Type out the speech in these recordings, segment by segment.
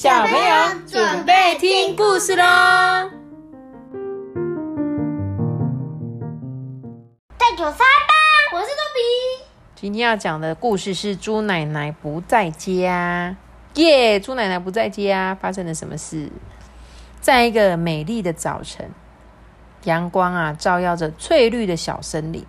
小朋友准备听故事喽！带九三吧，我是豆比。今天要讲的故事是猪奶奶不在家。耶！猪奶奶不在家，发生了什么事？在一个美丽的早晨，阳光啊照耀着翠绿的小森林，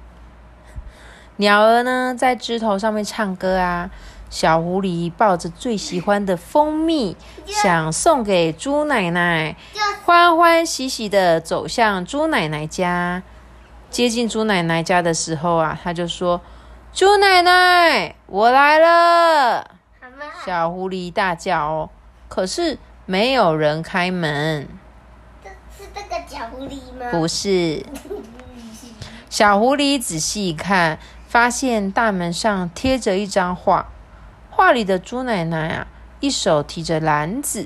鸟儿呢在枝头上面唱歌啊。小狐狸抱着最喜欢的蜂蜜，想送给猪奶奶，欢欢喜喜的走向猪奶奶家。接近猪奶奶家的时候啊，他就说：“猪奶奶，我来了！”小狐狸大叫哦，可是没有人开门。是这个小狐狸吗？不是。小狐狸仔细一看，发现大门上贴着一张画。画里的猪奶奶啊，一手提着篮子，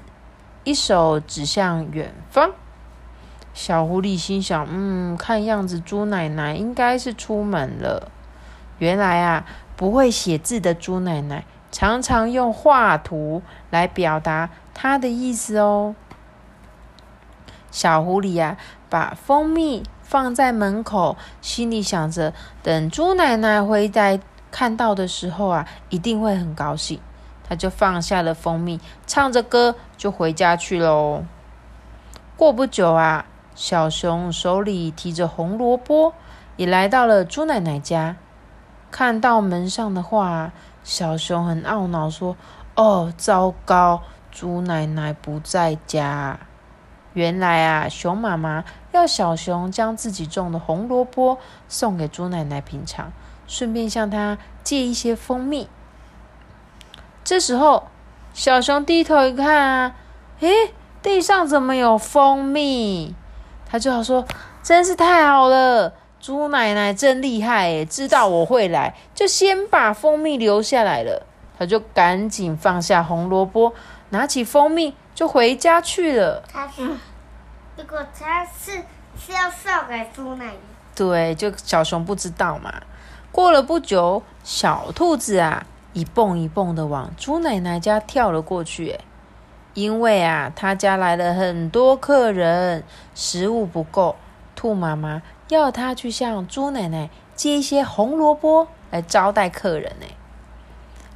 一手指向远方。小狐狸心想：“嗯，看样子猪奶奶应该是出门了。”原来啊，不会写字的猪奶奶常常用画图来表达她的意思哦。小狐狸呀，把蜂蜜放在门口，心里想着：等猪奶奶回来。看到的时候啊，一定会很高兴。他就放下了蜂蜜，唱着歌就回家去喽。过不久啊，小熊手里提着红萝卜，也来到了猪奶奶家。看到门上的画，小熊很懊恼，说：“哦，糟糕，猪奶奶不在家。”原来啊，熊妈妈要小熊将自己种的红萝卜送给猪奶奶品尝。顺便向他借一些蜂蜜。这时候，小熊低头一看啊，诶，地上怎么有蜂蜜？他就好说：“真是太好了，猪奶奶真厉害诶，知道我会来，就先把蜂蜜留下来了。”他就赶紧放下红萝卜，拿起蜂蜜就回家去了。他是，如果他是是要送给猪奶奶，对，就小熊不知道嘛。过了不久，小兔子啊，一蹦一蹦的往猪奶奶家跳了过去。因为啊，他家来了很多客人，食物不够，兔妈妈要他去向猪奶奶借一些红萝卜来招待客人。呢。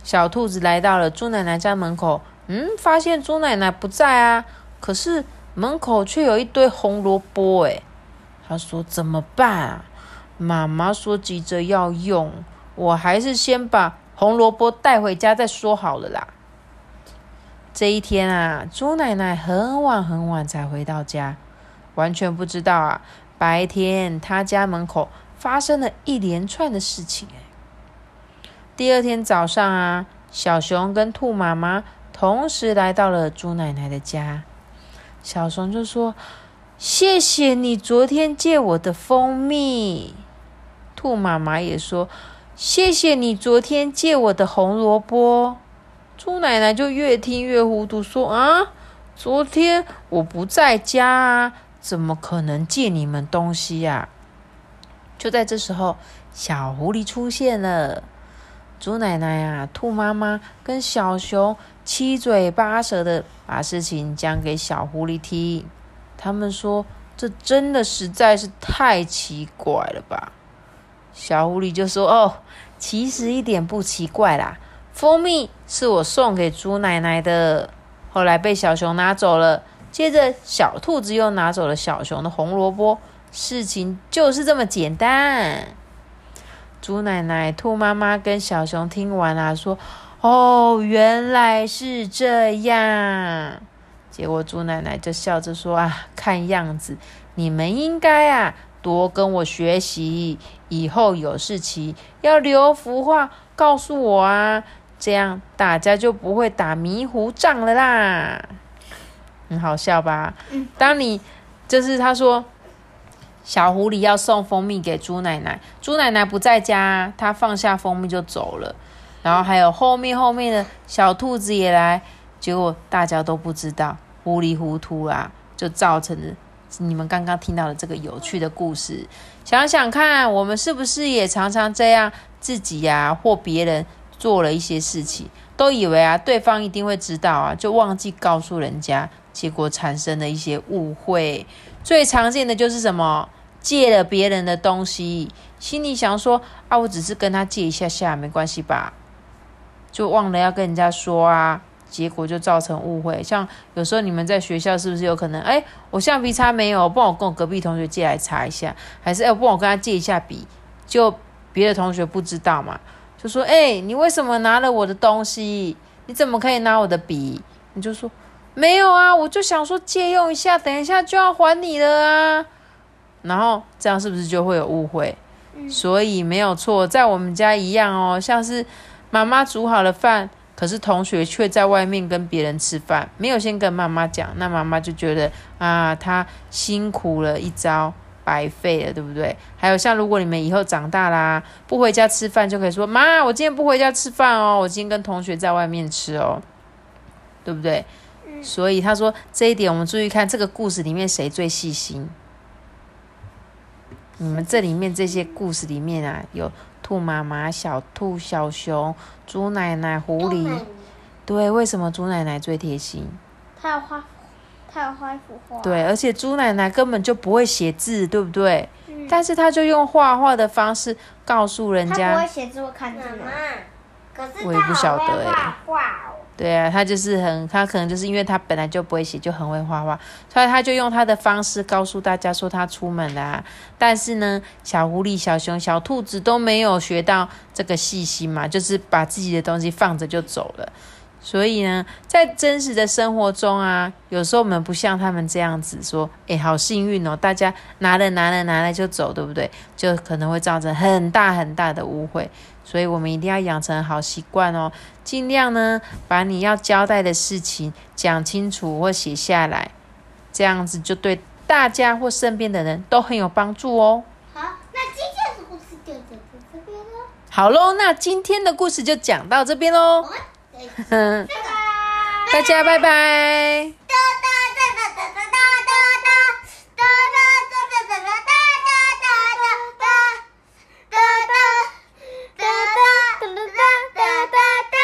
小兔子来到了猪奶奶家门口，嗯，发现猪奶奶不在啊，可是门口却有一堆红萝卜。哎，他说怎么办啊？妈妈说急着要用，我还是先把红萝卜带回家再说好了啦。这一天啊，猪奶奶很晚很晚才回到家，完全不知道啊，白天她家门口发生了一连串的事情。第二天早上啊，小熊跟兔妈妈同时来到了猪奶奶的家，小熊就说：“谢谢你昨天借我的蜂蜜。”兔妈妈也说：“谢谢你昨天借我的红萝卜。”猪奶奶就越听越糊涂，说：“啊，昨天我不在家啊，怎么可能借你们东西呀？”就在这时候，小狐狸出现了。猪奶奶啊，兔妈妈跟小熊七嘴八舌的把事情讲给小狐狸听。他们说：“这真的实在是太奇怪了吧？”小狐狸就说：“哦，其实一点不奇怪啦，蜂蜜是我送给猪奶奶的，后来被小熊拿走了。接着，小兔子又拿走了小熊的红萝卜，事情就是这么简单。”猪奶奶、兔妈妈跟小熊听完了，说：“哦，原来是这样。”结果猪奶奶就笑着说：“啊，看样子你们应该啊。”多跟我学习，以后有事情要留幅画告诉我啊，这样大家就不会打迷糊仗了啦。很好笑吧？当你就是他说小狐狸要送蜂蜜给猪奶奶，猪奶奶不在家，他放下蜂蜜就走了。然后还有后面后面的小兔子也来，结果大家都不知道，糊里糊涂啊，就造成了。你们刚刚听到的这个有趣的故事，想想看，我们是不是也常常这样自己呀或别人做了一些事情，都以为啊对方一定会知道啊，就忘记告诉人家，结果产生了一些误会。最常见的就是什么？借了别人的东西，心里想说啊，我只是跟他借一下下，没关系吧？就忘了要跟人家说啊，结果就造成误会。像有时候你们在学校是不是有可能？哎，我橡皮擦没有，帮我跟我隔壁同学借来擦一下，还是哎，帮我跟他借一下笔？就别的同学不知道嘛，就说哎，你为什么拿了我的东西？你怎么可以拿我的笔？你就说没有啊，我就想说借用一下，等一下就要还你了啊。然后这样是不是就会有误会？所以没有错，在我们家一样哦，像是妈妈煮好了饭，可是同学却在外面跟别人吃饭，没有先跟妈妈讲，那妈妈就觉得啊，他辛苦了一招，白费了，对不对？还有像如果你们以后长大啦，不回家吃饭，就可以说妈，我今天不回家吃饭哦，我今天跟同学在外面吃哦，对不对？所以他说这一点，我们注意看这个故事里面谁最细心。你们这里面这些故事里面啊，有兔妈妈、小兔、小熊、猪奶奶、狐狸。对，为什么猪奶奶最贴心？她要画，她要画一幅画。对，而且猪奶奶根本就不会写字，对不对？嗯。但是她就用画画的方式告诉人家。不会写字，我看字吗？可是我也不晓得画画哦。对啊，他就是很，他可能就是因为他本来就不会写，就很会画画，所以他就用他的方式告诉大家说他出门啦。但是呢，小狐狸、小熊、小兔子都没有学到这个细心嘛，就是把自己的东西放着就走了。所以呢，在真实的生活中啊，有时候我们不像他们这样子说，哎，好幸运哦，大家拿了拿了拿了就走，对不对？就可能会造成很大很大的误会。所以我们一定要养成好习惯哦，尽量呢把你要交代的事情讲清楚或写下来，这样子就对大家或身边的人都很有帮助哦。好，那今天的故事就讲到这边喽。好喽，那今天的故事就讲到这边喽。大家拜拜。